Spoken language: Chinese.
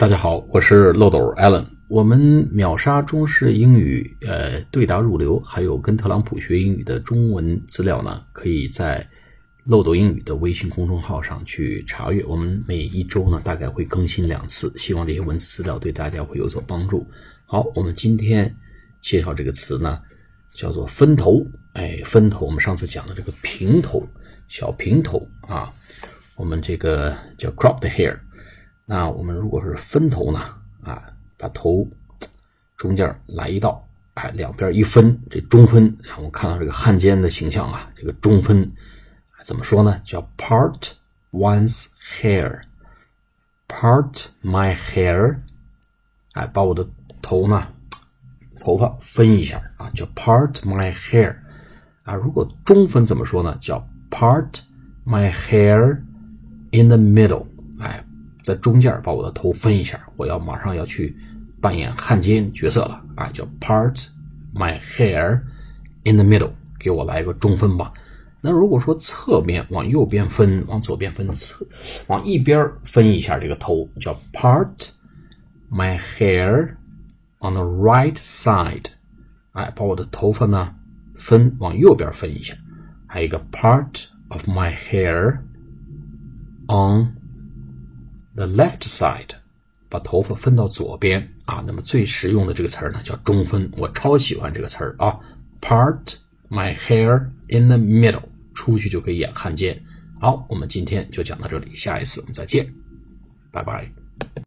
大家好，我是漏斗 Allen。我们秒杀中式英语，呃，对答入流，还有跟特朗普学英语的中文资料呢，可以在漏斗英语的微信公众号上去查阅。我们每一周呢，大概会更新两次，希望这些文字资料对大家会有所帮助。好，我们今天介绍这个词呢，叫做分头。哎，分头，我们上次讲的这个平头，小平头啊，我们这个叫 cropped hair。那我们如果是分头呢？啊，把头中间来一道，哎，两边一分，这中分，我们看到这个汉奸的形象啊。这个中分怎么说呢？叫 part one's hair，part my hair，哎，把我的头呢，头发分一下啊，叫 part my hair 啊。如果中分怎么说呢？叫 part my hair in the middle，哎。在中间把我的头分一下，我要马上要去扮演汉奸角色了啊！叫 part my hair in the middle，给我来一个中分吧。那如果说侧面往右边分，往左边分，侧往一边分一下这个头，叫 part my hair on the right side，哎，把我的头发呢分往右边分一下。还有一个 part of my hair on The left side，把头发分到左边啊。那么最实用的这个词儿呢，叫中分。我超喜欢这个词儿啊，part my hair in the middle，出去就可以眼看见。好，我们今天就讲到这里，下一次我们再见，拜拜。